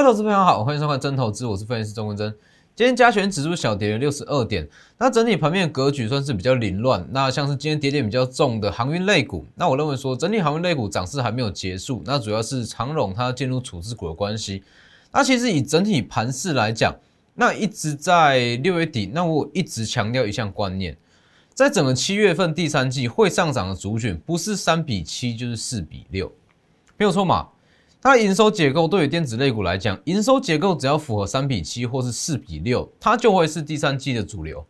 各位投资朋友好，欢迎收看真投资，我是分析师钟文真。今天加权指数小跌了六十二点，那整体盘面格局算是比较凌乱。那像是今天跌点比较重的航运类股，那我认为说整体航运类股涨势还没有结束，那主要是长荣它进入处置股的关系。那其实以整体盘势来讲，那一直在六月底，那我一直强调一项观念，在整个七月份第三季会上涨的族群，不是三比七就是四比六，没有错嘛？它的营收结构对于电子类股来讲，营收结构只要符合三比七或是四比六，它就会是第三季的主流，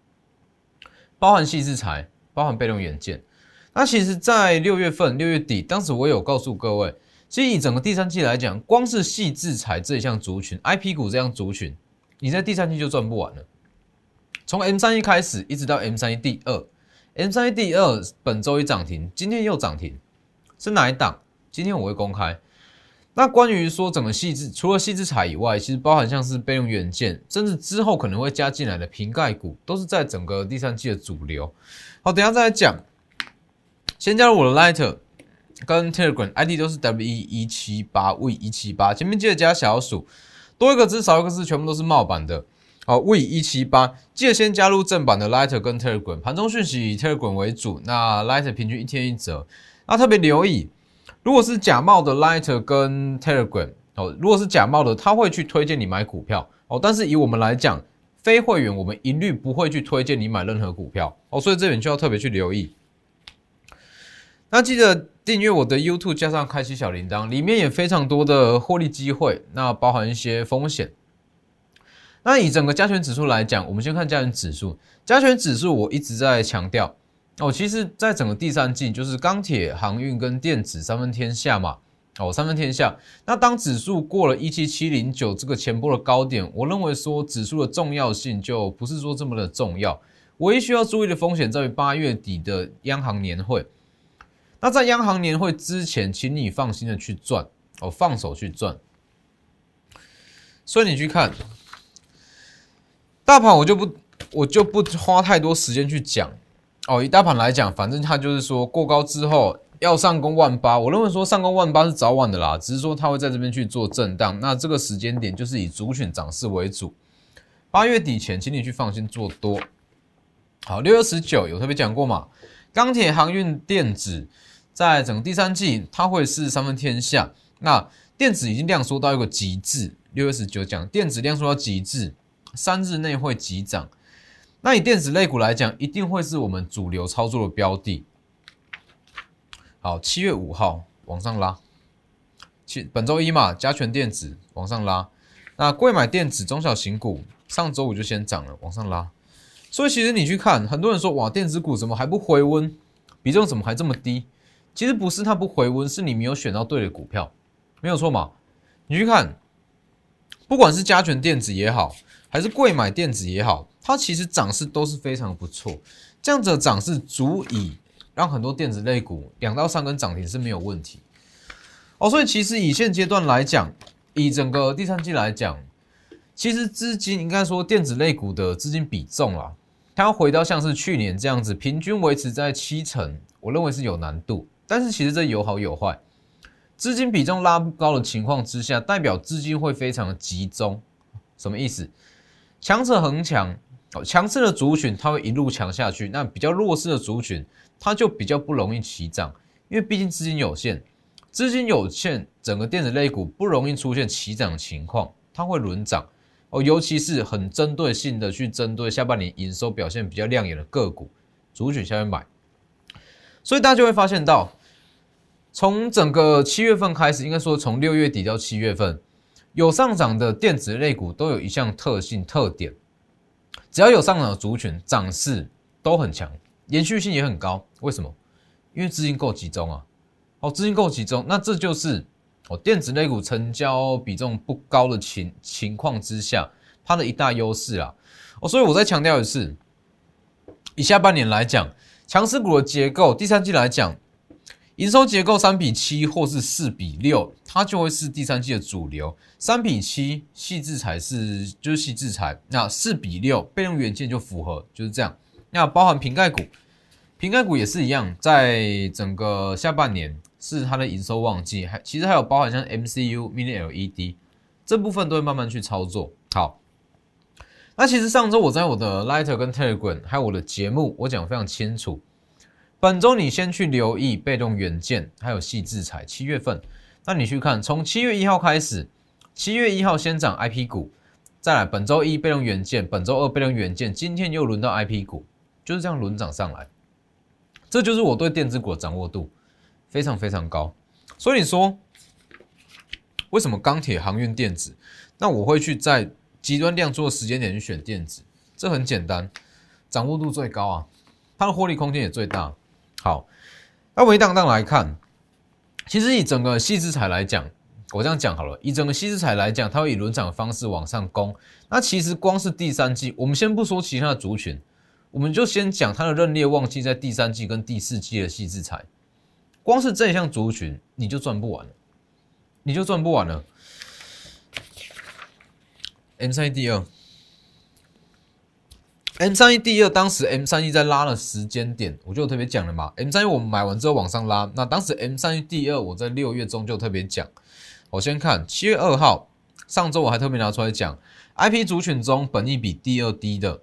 包含细制材，包含被动元件。那其实，在六月份六月底，当时我有告诉各位，其实以整个第三季来讲，光是细制材这一项族群，IP 股这样族群，你在第三季就赚不完了。从 M 三一开始，一直到 M 三一第二，M 三一第二本周一涨停，今天又涨停，是哪一档？今天我会公开。那关于说整个细致，除了细致彩以外，其实包含像是备用元件，甚至之后可能会加进来的瓶盖股，都是在整个第三季的主流。好，等下再来讲。先加入我的 Lighter 跟 Telegram ID 都是 W 一一七八 V 一七八，前面记得加小数，多一个字少一个字，全部都是冒版的。好，V 一七八，记得先加入正版的 Lighter 跟 Telegram，盘中讯息以 Telegram 为主，那 Lighter 平均一天一折，那特别留意。如果是假冒的 Lighter 跟 Telegram 哦，如果是假冒的，他会去推荐你买股票哦。但是以我们来讲，非会员我们一律不会去推荐你买任何股票哦。所以这点就要特别去留意。那记得订阅我的 YouTube，加上开启小铃铛，里面也非常多的获利机会，那包含一些风险。那以整个加权指数来讲，我们先看加权指数。加权指数我一直在强调。哦，其实，在整个第三季，就是钢铁、航运跟电子三分天下嘛。哦，三分天下。那当指数过了一七七零九这个前波的高点，我认为说指数的重要性就不是说这么的重要。唯一需要注意的风险在于八月底的央行年会。那在央行年会之前，请你放心的去赚，哦，放手去赚。所以你去看大盘，我就不，我就不花太多时间去讲。哦，以大盘来讲，反正它就是说过高之后要上攻万八，我认为说上攻万八是早晚的啦，只是说它会在这边去做震荡。那这个时间点就是以主选涨势为主，八月底前，请你去放心做多。好，六月十九有特别讲过嘛？钢铁、航运、电子在整个第三季它会是三分天下。那电子已经量缩到一个极致，六月十九讲电子量缩到极致，三日内会急涨。那以电子类股来讲，一定会是我们主流操作的标的。好，七月五号往上拉，七本周一嘛，加权电子往上拉。那贵买电子中小型股上周五就先涨了，往上拉。所以其实你去看，很多人说哇，电子股怎么还不回温？比重怎么还这么低？其实不是它不回温，是你没有选到对的股票，没有错嘛？你去看，不管是加权电子也好，还是贵买电子也好。它其实涨势都是非常不错，这样子的涨势足以让很多电子类股两到三根涨停是没有问题哦。所以其实以现阶段来讲，以整个第三季来讲，其实资金应该说电子类股的资金比重啊，它要回到像是去年这样子平均维持在七成，我认为是有难度。但是其实这有好有坏，资金比重拉不高的情况之下，代表资金会非常的集中，什么意思？强者恒强。哦，强势的族群它会一路强下去，那比较弱势的族群它就比较不容易起涨，因为毕竟资金有限，资金有限，整个电子类股不容易出现起涨情况，它会轮涨哦，尤其是很针对性的去针对下半年营收表现比较亮眼的个股族群下面买，所以大家就会发现到，从整个七月份开始，应该说从六月底到七月份，有上涨的电子类股都有一项特性特点。只要有上涨的族群，涨势都很强，延续性也很高。为什么？因为资金够集中啊！哦，资金够集中，那这就是哦电子类股成交比重不高的情情况之下，它的一大优势啊！哦，所以我再强调一次，以下半年来讲，强势股的结构，第三季来讲。营收结构三比七或是四比六，它就会是第三季的主流。三比七细制裁是就是细制裁，那四比六备用元件就符合，就是这样。那包含瓶盖股，瓶盖股也是一样，在整个下半年是它的营收旺季，还其实还有包含像 MCU、Mini LED 这部分都会慢慢去操作。好，那其实上周我在我的 Lighter 跟 Telegram 还有我的节目，我讲非常清楚。本周你先去留意被动元件，还有细制材。七月份，那你去看，从七月一号开始，七月一号先涨 IP 股，再来本周一被动元件，本周二被动元件，今天又轮到 IP 股，就是这样轮涨上来。这就是我对电子股的掌握度非常非常高。所以你说，为什么钢铁、航运、电子？那我会去在极端量做的时间点去选电子，这很简单，掌握度最高啊，它的获利空间也最大。好，那我们一档档来看，其实以整个细资材来讲，我这样讲好了，以整个细资材来讲，它会以轮涨的方式往上攻。那其实光是第三季，我们先不说其他的族群，我们就先讲它的认列旺季在第三季跟第四季的细资材，光是这一项族群你就赚不完了，你就赚不完了。M 三一第二，M 三一第二，当时 M 三一在拉的时间点，我就特别讲了嘛。M 三一我们买完之后往上拉，那当时 M 三一第二，我在六月中就特别讲。我先看七月二号，上周我还特别拿出来讲，IP 族群中本益比第二低的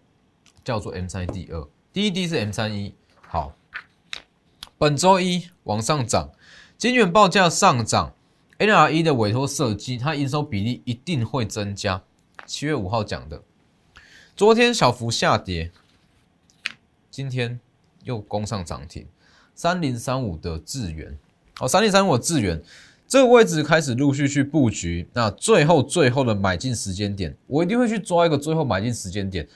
叫做 M 三一第二，第一低是 M 三一。好，本周一往上涨，金元报价上涨，NRE 的委托设计，它营收比例一定会增加。七月五号讲的，昨天小幅下跌，今天又攻上涨停，三零三五的智源，哦，三零三五的智源这个位置开始陆续去布局，那最后最后的买进时间点，我一定会去抓一个最后买进时间点，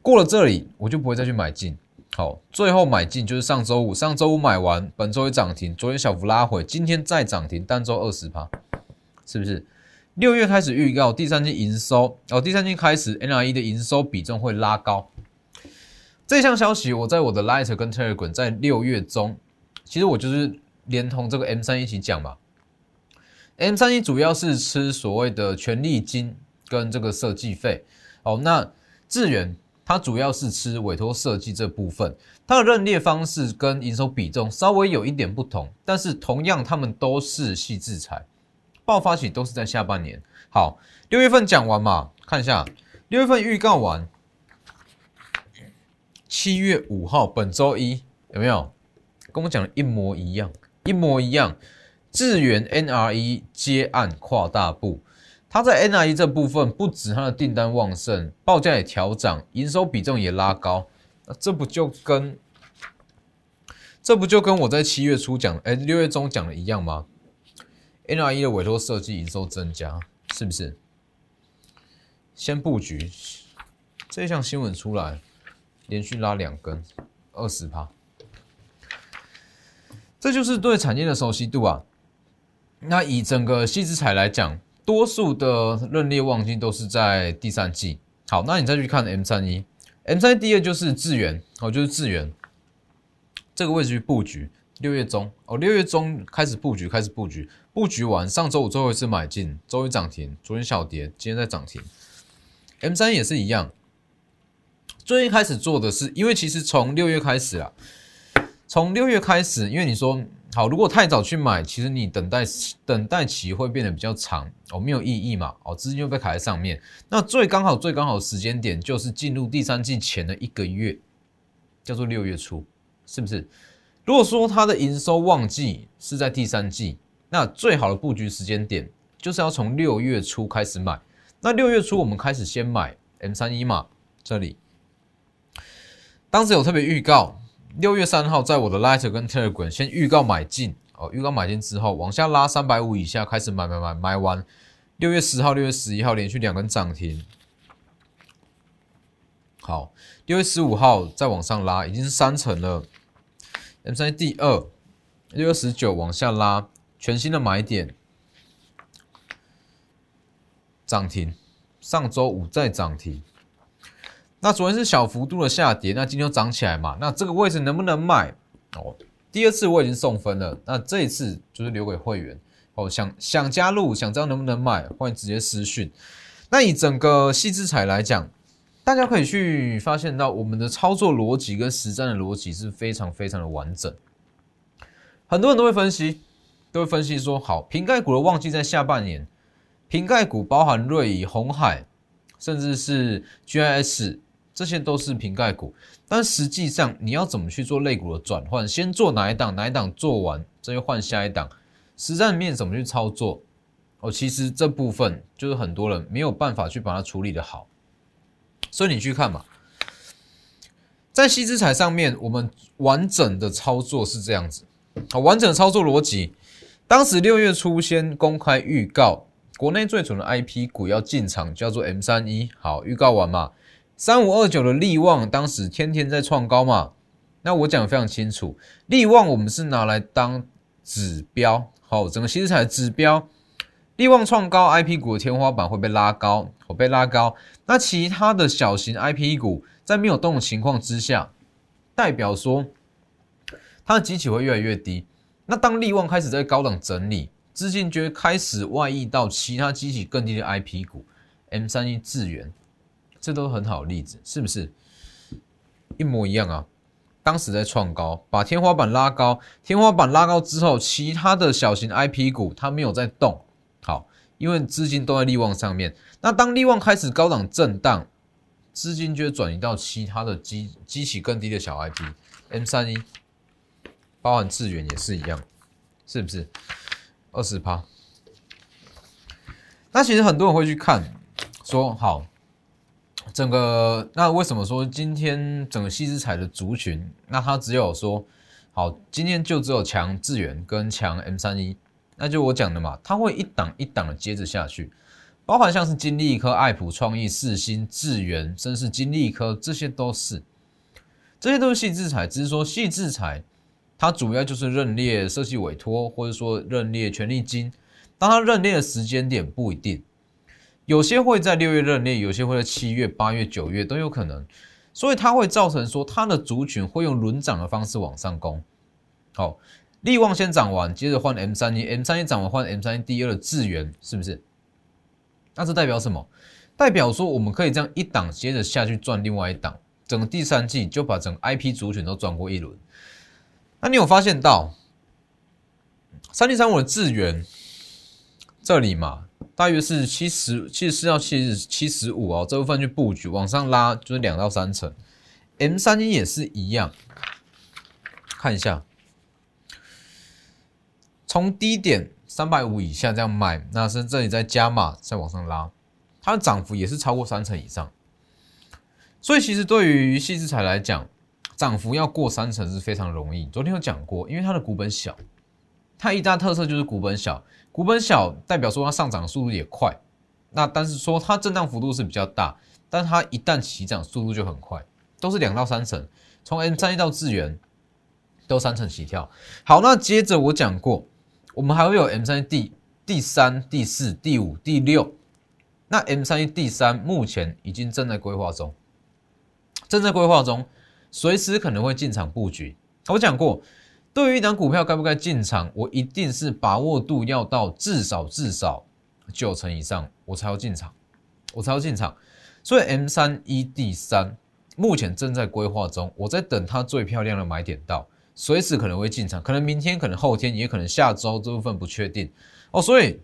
过了这里我就不会再去买进，好，最后买进就是上周五，上周五买完，本周一涨停，昨天小幅拉回，今天再涨停，单周二十趴，是不是？六月开始预告第三季营收哦，第三季开始 NRE 的营收比重会拉高。这项消息我在我的 Lighter 跟 Telegram 在六月中，其实我就是连同这个 M 三一起讲嘛。M 三一主要是吃所谓的权利金跟这个设计费哦，那智远它主要是吃委托设计这部分，它的认列方式跟营收比重稍微有一点不同，但是同样他们都是细制裁。爆发起都是在下半年。好，六月份讲完嘛，看一下六月份预告完，七月五号本周一有没有跟我讲的一模一样？一模一样。智源 NRE 接案跨大步，它在 NRE 这部分不止它的订单旺盛，报价也调涨，营收比重也拉高。那这不就跟这不就跟我在七月初讲，哎，六月中讲的一样吗？NRE 的委托设计营收增加，是不是？先布局这一项新闻出来，连续拉两根，二十趴，这就是对产业的熟悉度啊。那以整个细资材来讲，多数的认列旺季都是在第三季。好，那你再去看 M 三一，M 三第二就是智源，哦，就是智源这个位置去布局。六月中哦，六月中开始布局，开始布局，布局完，上周五最后一次买进，周一涨停，昨天小跌，今天在涨停。M 三也是一样，最近开始做的是，因为其实从六月开始啊，从六月开始，因为你说好，如果太早去买，其实你等待等待期会变得比较长哦，没有意义嘛，哦，资金就被卡在上面。那最刚好最刚好时间点就是进入第三季前的一个月，叫做六月初，是不是？如果说它的营收旺季是在第三季，那最好的布局时间点就是要从六月初开始买。那六月初我们开始先买 M 三一嘛，这里。当时有特别预告，六月三号在我的 Lighter 跟 Telegram 先预告买进。哦，预告买进之后往下拉三百五以下开始买买买，买完。六月十号、六月十一号连续两根涨停，好，六月十五号再往上拉，已经是三层了。M 三第二六月十九往下拉，全新的买点涨停，上周五再涨停。那昨天是小幅度的下跌，那今天又涨起来嘛？那这个位置能不能卖？哦，第二次我已经送分了，那这一次就是留给会员哦。想想加入，想知道能不能卖，欢迎直接私讯。那以整个细资彩来讲。大家可以去发现到我们的操作逻辑跟实战的逻辑是非常非常的完整。很多人都会分析，都会分析说，好，瓶盖股的旺季在下半年，瓶盖股包含瑞仪、红海，甚至是 GIS，这些都是瓶盖股。但实际上你要怎么去做类股的转换？先做哪一档，哪一档做完，再换下一档。实战面怎么去操作？哦，其实这部分就是很多人没有办法去把它处理的好。所以你去看嘛，在西之彩上面，我们完整的操作是这样子。好，完整的操作逻辑，当时六月初先公开预告，国内最准的 IP 股要进场，叫做 M 三一。好，预告完嘛，三五二九的利旺，当时天天在创高嘛。那我讲的非常清楚，利旺我们是拿来当指标。好，整个新材指标，利旺创高，IP 股的天花板会被拉高，会被拉高。那其他的小型 IP 股在没有动的情况之下，代表说它的集体会越来越低。那当利旺开始在高档整理，资金就会开始外溢到其他基期更低的 IP 股，M 三一智源，这都很好的例子，是不是？一模一样啊。当时在创高，把天花板拉高，天花板拉高之后，其他的小型 IP 股它没有在动，好，因为资金都在利旺上面。那当利旺开始高档震荡，资金就会转移到其他的机机器更低的小 IP，M 三一，包含智源也是一样，是不是？二十趴。那其实很多人会去看，说好。整个那为什么说今天整个西之彩的族群，那它只有说好，今天就只有强智远跟强 M 三一，那就我讲的嘛，它会一档一档的接着下去，包含像是金利科、爱普创意、四星、智源，甚至是金利科，这些都是，这些都是细制彩，只是说细制彩它主要就是认列设计委托，或者说认列权利金，当它认列的时间点不一定。有些会在六月认列，有些会在七月、八月、九月都有可能，所以它会造成说它的族群会用轮涨的方式往上攻。好，利旺先涨完，接着换 M 三一，M 三一涨完换 M 三一第二的智源，是不是？那这代表什么？代表说我们可以这样一档接着下去赚另外一档，整个第三季就把整个 IP 族群都转过一轮。那你有发现到三零三五的智源这里嘛？大约是七十七十四到七十七十五哦，这部分去布局往上拉就是两到三成，M 三一也是一样，看一下，从低点三百五以下这样买，那是这里再加码再往上拉，它的涨幅也是超过三成以上，所以其实对于细资彩来讲，涨幅要过三成是非常容易。昨天有讲过，因为它的股本小，它一大特色就是股本小。股本小代表说它上涨速度也快，那但是说它震荡幅度是比较大，但它一旦起涨速度就很快，都是两到三成，从 M 三一到智元都三成起跳。好，那接着我讲过，我们还会有 M 三一第第三、第四、第五、第六，那 M 三一第三目前已经正在规划中，正在规划中，随时可能会进场布局。我讲过。对于一档股票该不该进场，我一定是把握度要到至少至少九成以上，我才要进场，我才要进场。所以 M 三一 D 三目前正在规划中，我在等它最漂亮的买点到，随时可能会进场，可能明天，可能后天，也可能下周，这部分不确定哦。所以，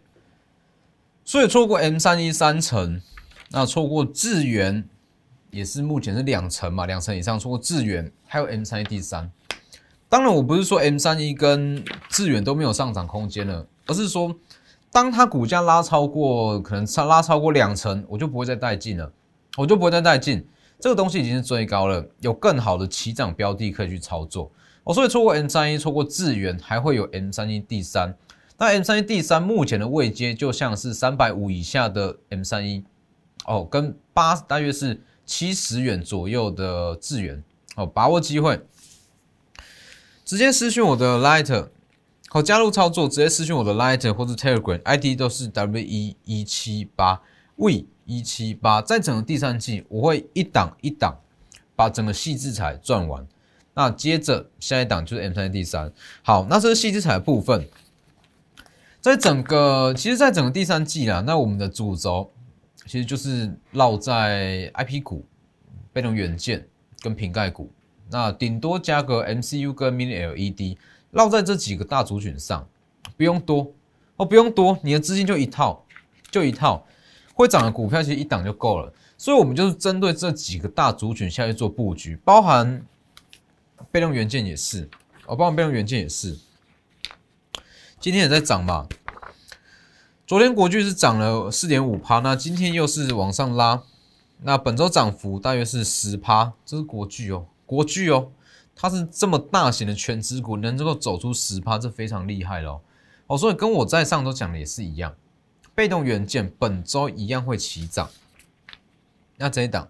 所以错过 M 三一三成，那错过智源也是目前是两成嘛，两成以上错过智远，还有 M 三一 D 三。当然，我不是说 M 三一跟致远都没有上涨空间了，而是说，当它股价拉超过，可能差拉超过两成，我就不会再带进了，我就不会再带进。这个东西已经是最高了，有更好的起涨标的可以去操作。哦，所以错过 M 三一，错过致远，还会有 M 三一 D 三。那 M 三一 D 三目前的位阶就像是三百五以下的 M 三一，哦，跟八大约是七十元左右的资源，哦，把握机会。直接私讯我的 Light，好加入操作。直接私讯我的 Light 或者 Telegram ID 都是 W 一一七八 V 一七八。在整个第三季，我会一档一档把整个细制彩赚完。那接着下一档就是 M 三 D 三。好，那这是细制彩的部分。在整个其实，在整个第三季啦，那我们的主轴其实就是绕在 IP 股、被动元件跟瓶盖股。那顶多加个 MCU 跟 Mini LED，绕在这几个大族群上，不用多哦，不用多，你的资金就一套就一套会涨的股票，其实一档就够了。所以，我们就是针对这几个大族群下去做布局，包含被动元件也是，哦，包含被动元件也是，今天也在涨嘛。昨天国巨是涨了四点五趴，那今天又是往上拉，那本周涨幅大约是十趴，这是国巨哦，国巨哦，它是这么大型的全资股，能够走出十趴，这非常厉害喽。哦，所以跟我在上周讲的也是一样，被动元件本周一样会齐涨。那这一档，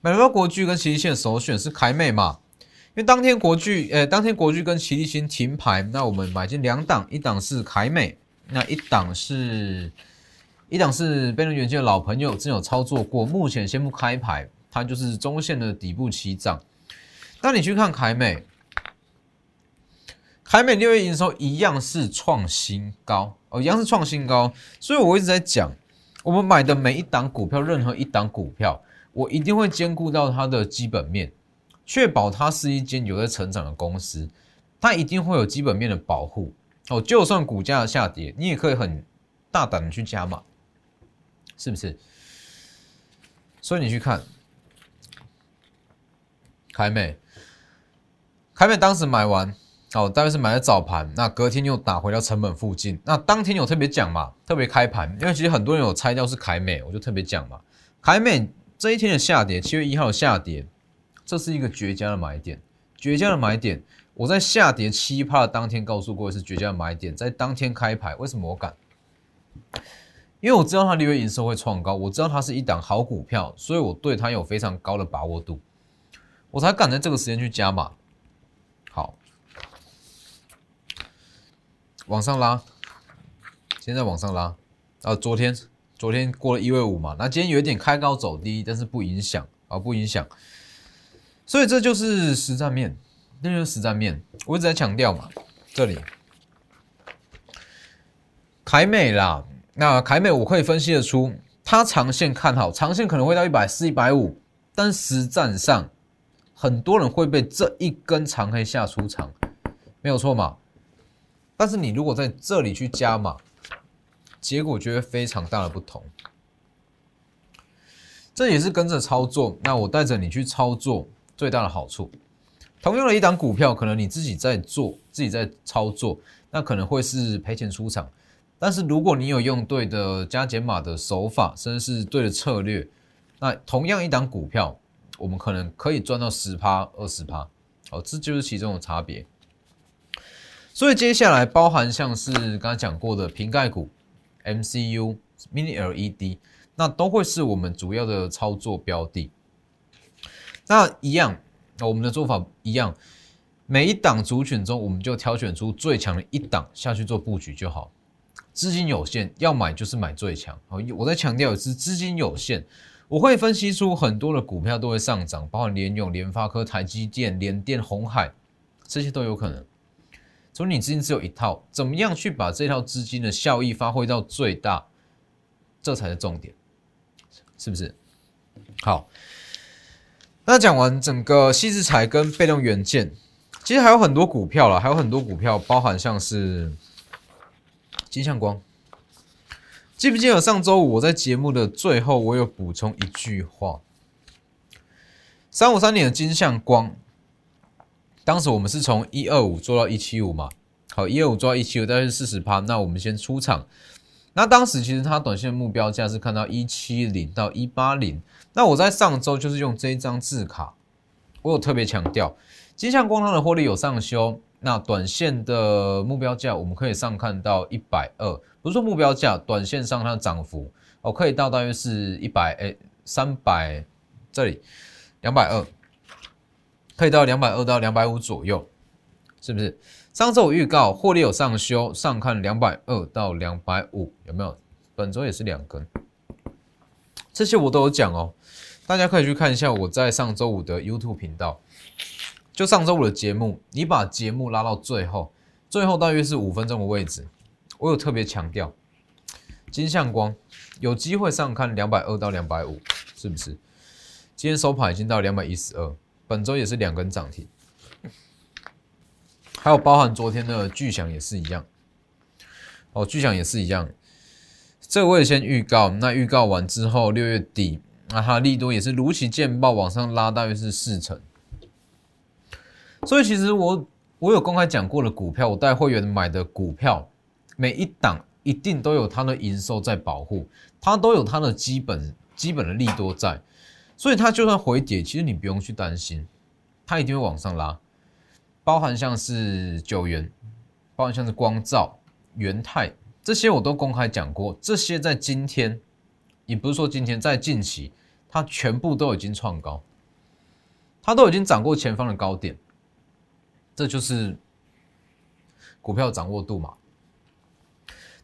买了国巨跟奇力线首选是凯美嘛？因为当天国巨，呃，当天国巨跟奇力新停牌，那我们买进两档，一档是凯美，那一档是，一档是贝伦元件的老朋友，真有操作过，目前先不开牌，它就是中线的底部起涨。那你去看凯美，凯美六月营收一样是创新高哦，一样是创新高，所以我一直在讲。我们买的每一档股票，任何一档股票，我一定会兼顾到它的基本面，确保它是一间有在成长的公司，它一定会有基本面的保护哦。就算股价下跌，你也可以很大胆的去加码，是不是？所以你去看凯美，凯美当时买完。哦，大概是买在早盘，那隔天又打回到成本附近。那当天有特别讲嘛，特别开盘，因为其实很多人有猜到是凯美，我就特别讲嘛。凯美这一天的下跌，七月一号的下跌，这是一个绝佳的买点，绝佳的买点。我在下跌七趴的当天告诉过是绝佳买点，在当天开牌，为什么我敢？因为我知道它六月营收会创高，我知道它是一档好股票，所以我对它有非常高的把握度，我才敢在这个时间去加码。好。往上拉，现在往上拉，啊，昨天昨天过了一位五嘛，那今天有一点开高走低，但是不影响啊，不影响，所以这就是实战面，那就是实战面，我一直在强调嘛，这里凯美啦，那凯美我可以分析得出，它长线看好，长线可能会到一百四、一百五，但实战上很多人会被这一根长黑下出场，没有错嘛。但是你如果在这里去加码，结果就会非常大的不同。这也是跟着操作，那我带着你去操作最大的好处。同样的一档股票，可能你自己在做，自己在操作，那可能会是赔钱出场。但是如果你有用对的加减码的手法，甚至是对的策略，那同样一档股票，我们可能可以赚到十趴、二十趴。哦，这就是其中的差别。所以接下来包含像是刚才讲过的瓶盖股、MCU、Mini LED，那都会是我们主要的操作标的。那一样，我们的做法一样，每一档族群中，我们就挑选出最强的一档下去做布局就好。资金有限，要买就是买最强。好，我在强调的是资金有限，我会分析出很多的股票都会上涨，包括联永、联发科、台积电、联电、红海，这些都有可能。所以你资金只有一套，怎么样去把这套资金的效益发挥到最大，这才是重点，是不是？好，那讲完整个细制材跟被动元件，其实还有很多股票了，还有很多股票，包含像是金相光，记不记得上周五我在节目的最后，我有补充一句话，三五三年的金相光。当时我们是从一二五做到一七五嘛，好，一二五做到一七五，大概是四十趴。那我们先出场。那当时其实它短线目标价是看到一七零到一八零。那我在上周就是用这一张字卡，我有特别强调，金相光它的获利有上修。那短线的目标价我们可以上看到一百二，不是说目标价，短线上它的涨幅哦，可以到大约是一百哎三百这里两百二。可以到两百二到两百五左右，是不是？上周我预告获利有上修，上看两百二到两百五，有没有？本周也是两根，这些我都有讲哦，大家可以去看一下我在上周五的 YouTube 频道，就上周五的节目，你把节目拉到最后，最后大约是五分钟的位置，我有特别强调，金相光有机会上看两百二到两百五，是不是？今天收盘已经到两百一十二。本周也是两根涨停，还有包含昨天的巨响也是一样，哦，巨响也是一样，这个我也先预告。那预告完之后，六月底，那它利多也是如期见报，往上拉大约是四成。所以其实我我有公开讲过的股票，我带会员买的股票，每一档一定都有它的营收在保护，它都有它的基本基本的利多在，所以它就算回跌，其实你不用去担心，它一定会往上拉。包含像是九元，包含像是光照、元泰。这些我都公开讲过，这些在今天，也不是说今天，在近期，它全部都已经创高，它都已经涨过前方的高点，这就是股票掌握度嘛。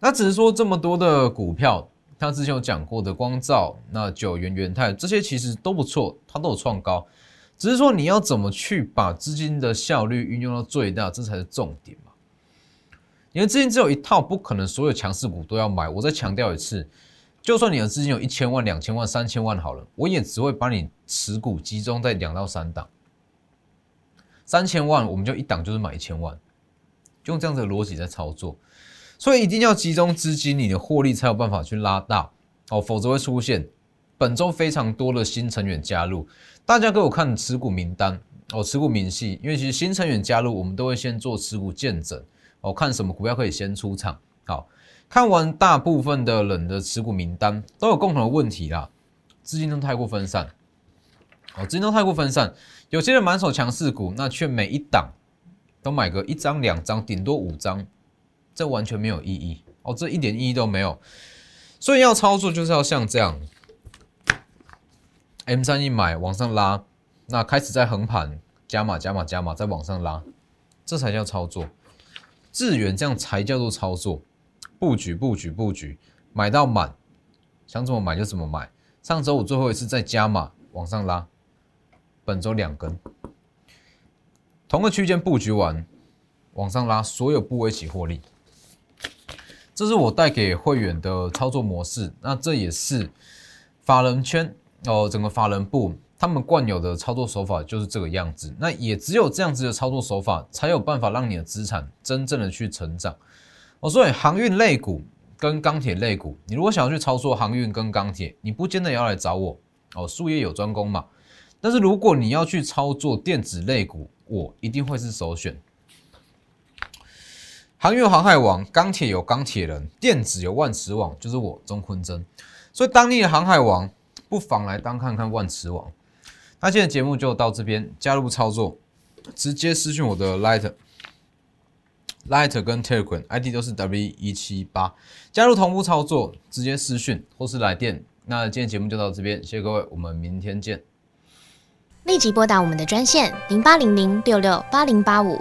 那只是说这么多的股票，它之前有讲过的光照、那九元、元泰这些其实都不错，它都有创高，只是说你要怎么去把资金的效率运用到最大，这才是重点嘛。因为资金只有一套，不可能所有强势股都要买。我再强调一次，就算你的资金有一千万、两千万、三千万好了，我也只会把你持股集中在两到三档。三千万我们就一档就是买一千万，用这样的逻辑在操作。所以一定要集中资金，你的获利才有办法去拉大哦，否则会出现本周非常多的新成员加入。大家给我看持股名单哦，持股明细，因为其实新成员加入，我们都会先做持股见证。哦看什么股票可以先出场？好看完大部分的人的持股名单都有共同的问题啦，资金都太过分散。哦，资金都太过分散，有些人满手强势股，那却每一档都买个一张两张，顶多五张，这完全没有意义哦，这一点意义都没有。所以要操作就是要像这样，M 三一买往上拉，那开始在横盘加码加码加码再往上拉，这才叫操作。智远这样才叫做操作，布局布局布局，买到满，想怎么买就怎么买。上周五最后一次再加码往上拉，本周两根，同个区间布局完，往上拉，所有部位起获利。这是我带给会员的操作模式，那这也是法人圈哦，整个法人部。他们惯有的操作手法就是这个样子，那也只有这样子的操作手法，才有办法让你的资产真正的去成长。哦，所以航运类股跟钢铁类股，你如果想要去操作航运跟钢铁，你不见得要来找我哦，术业有专攻嘛。但是如果你要去操作电子类股，我一定会是首选。航运航海王，钢铁有钢铁人，电子有万磁王，就是我钟坤真。所以当地的航海王，不妨来当看看万磁王。那今天节目就到这边，加入操作，直接私讯我的 Light，Light 跟 Telegram ID 都是 W 一七八，加入同步操作，直接私讯或是来电。那今天节目就到这边，谢谢各位，我们明天见。立即拨打我们的专线零八零零六六八零八五。